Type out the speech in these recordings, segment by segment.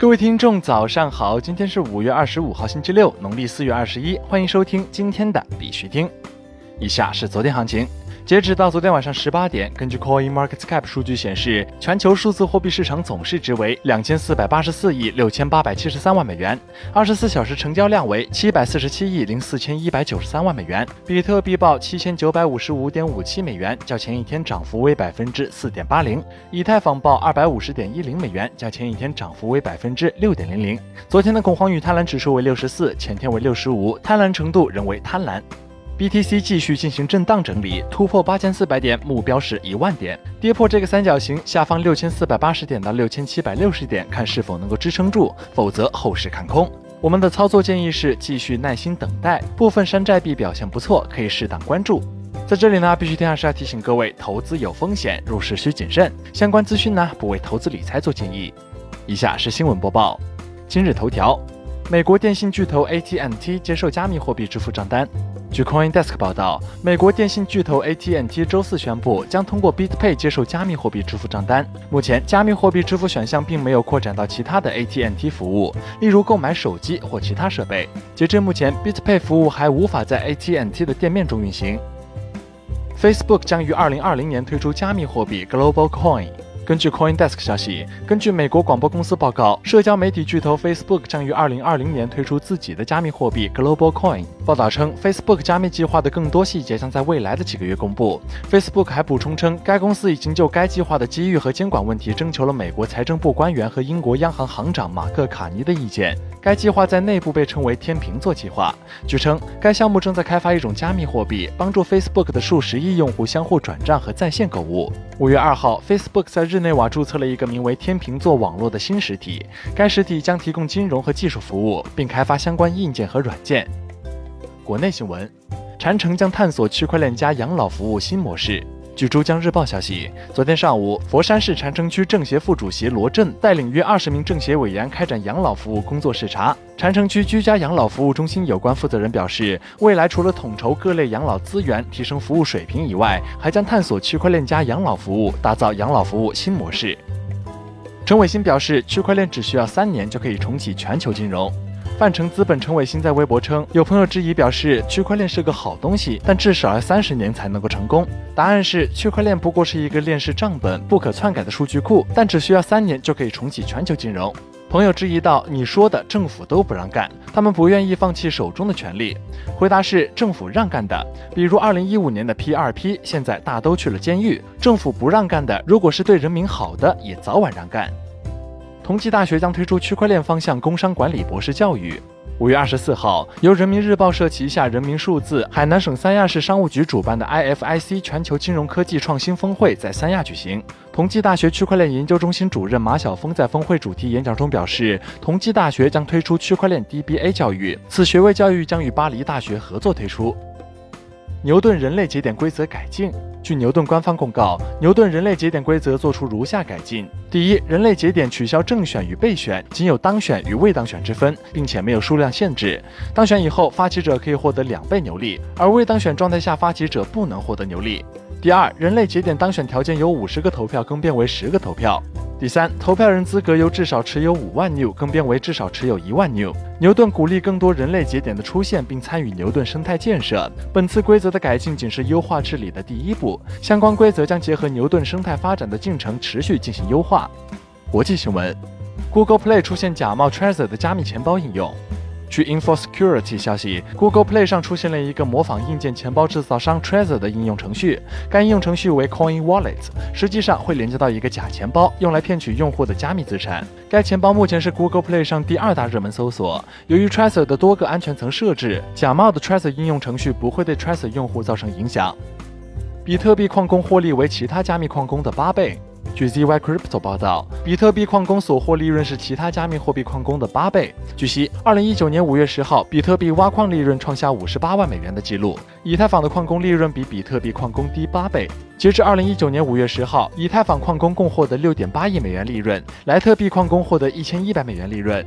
各位听众，早上好！今天是五月二十五号，星期六，农历四月二十一。欢迎收听今天的必须听。以下是昨天行情。截止到昨天晚上十八点，根据 Coin Market Cap 数据显示，全球数字货币市场总市值为两千四百八十四亿六千八百七十三万美元，二十四小时成交量为七百四十七亿零四千一百九十三万美元。比特币报七千九百五十五点五七美元，较前一天涨幅为百分之四点八零。以太坊报二百五十点一零美元，较前一天涨幅为百分之六点零零。昨天的恐慌与贪婪指数为六十四，前天为六十五，贪婪程度仍为贪婪。BTC 继续进行震荡整理，突破八千四百点，目标是一万点，跌破这个三角形下方六千四百八十点到六千七百六十点，看是否能够支撑住，否则后市看空。我们的操作建议是继续耐心等待，部分山寨币表现不错，可以适当关注。在这里呢，必须天还是要提醒各位，投资有风险，入市需谨慎。相关资讯呢，不为投资理财做建议。以下是新闻播报，今日头条。美国电信巨头 AT&T 接受加密货币支付账单。据 CoinDesk 报道，美国电信巨头 AT&T 周四宣布将通过 BitPay 接受加密货币支付账单。目前，加密货币支付选项并没有扩展到其他的 AT&T 服务，例如购买手机或其他设备。截至目前，BitPay 服务还无法在 AT&T 的店面中运行。Facebook 将于2020年推出加密货币 Global Coin。根据 CoinDesk 消息，根据美国广播公司报告，社交媒体巨头 Facebook 将于2020年推出自己的加密货币 Global Coin。报道称，Facebook 加密计划的更多细节将在未来的几个月公布。Facebook 还补充称，该公司已经就该计划的机遇和监管问题征求了美国财政部官员和英国央行行长马克·卡尼的意见。该计划在内部被称为“天秤座计划”。据称，该项目正在开发一种加密货币，帮助 Facebook 的数十亿用户相互转账和在线购物。五月二号，Facebook 在日日内瓦注册了一个名为“天秤座网络”的新实体，该实体将提供金融和技术服务，并开发相关硬件和软件。国内新闻：禅城将探索区块链加养老服务新模式。据珠江日报消息，昨天上午，佛山市禅城区政协副主席罗振带领约二十名政协委员开展养老服务工作视察。禅城区居家养老服务中心有关负责人表示，未来除了统筹各类养老资源、提升服务水平以外，还将探索区块链加养老服务，打造养老服务新模式。陈伟新表示，区块链只需要三年就可以重启全球金融。泛成资本陈伟新在微博称，有朋友质疑表示，区块链是个好东西，但至少要三十年才能够成功。答案是，区块链不过是一个链式账本、不可篡改的数据库，但只需要三年就可以重启全球金融。朋友质疑道：“你说的政府都不让干，他们不愿意放弃手中的权利。”回答是：政府让干的，比如二零一五年的 P 二 P，现在大都去了监狱。政府不让干的，如果是对人民好的，也早晚让干。同济大学将推出区块链方向工商管理博士教育。五月二十四号，由人民日报社旗下人民数字海南省三亚市商务局主办的 IFIC 全球金融科技创新峰会在三亚举行。同济大学区块链研究中心主任马晓峰在峰会主题演讲中表示，同济大学将推出区块链 DBA 教育，此学位教育将与巴黎大学合作推出。牛顿人类节点规则改进。据牛顿官方公告，牛顿人类节点规则做出如下改进：第一，人类节点取消正选与备选，仅有当选与未当选之分，并且没有数量限制。当选以后，发起者可以获得两倍牛力，而未当选状态下，发起者不能获得牛力。第二，人类节点当选条件由五十个投票更变为十个投票。第三，投票人资格由至少持有五万 new 更变为至少持有一万 new。牛顿鼓励更多人类节点的出现，并参与牛顿生态建设。本次规则的改进仅是优化治理的第一步，相关规则将结合牛顿生态发展的进程，持续进行优化。国际新闻：Google Play 出现假冒 Trezor 的加密钱包应用。据 InfoSecurity 消息，Google Play 上出现了一个模仿硬件钱包制造商 Trezor 的应用程序。该应用程序为 Coin Wallet，实际上会连接到一个假钱包，用来骗取用户的加密资产。该钱包目前是 Google Play 上第二大热门搜索。由于 Trezor 的多个安全层设置，假冒的 Trezor 应用程序不会对 Trezor 用户造成影响。比特币矿工获利为其他加密矿工的八倍。据 ZY Crypto 报道，比特币矿工所获利润是其他加密货币矿工的八倍。据悉，二零一九年五月十号，比特币挖矿利润创下五十八万美元的记录。以太坊的矿工利润比比特币矿工低八倍。截至二零一九年五月十号，以太坊矿工共获得六点八亿美元利润，莱特币矿工获得一千一百美元利润。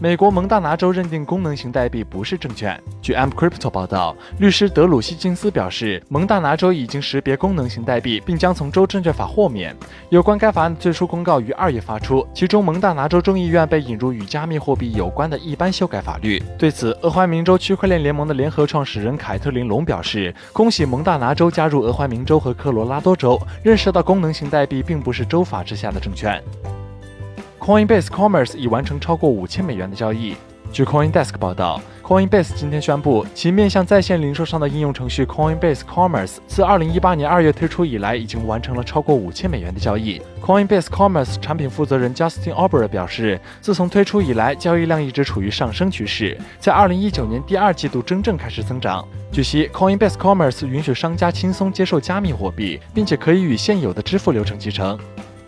美国蒙大拿州认定功能型代币不是证券。据 Amp Crypto 报道，律师德鲁西金斯表示，蒙大拿州已经识别功能型代币，并将从州证券法豁免。有关该法案的最初公告于二月发出，其中蒙大拿州众议院被引入与加密货币有关的一般修改法律。对此，俄亥明州区块链联盟的联合创始人凯特琳龙表示：“恭喜蒙大拿州加入俄亥明州和科罗拉多州，认识到功能型代币并不是州法之下的证券。” Coinbase Commerce 已完成超过五千美元的交易。据 CoinDesk 报道，Coinbase 今天宣布，其面向在线零售商的应用程序 Coinbase Commerce 自2018年2月推出以来，已经完成了超过五千美元的交易。Coinbase Commerce 产品负责人 Justin Ober 表示，自从推出以来，交易量一直处于上升趋势，在2019年第二季度真正开始增长。据悉，Coinbase Commerce 允许商家轻松接受加密货币，并且可以与现有的支付流程集成。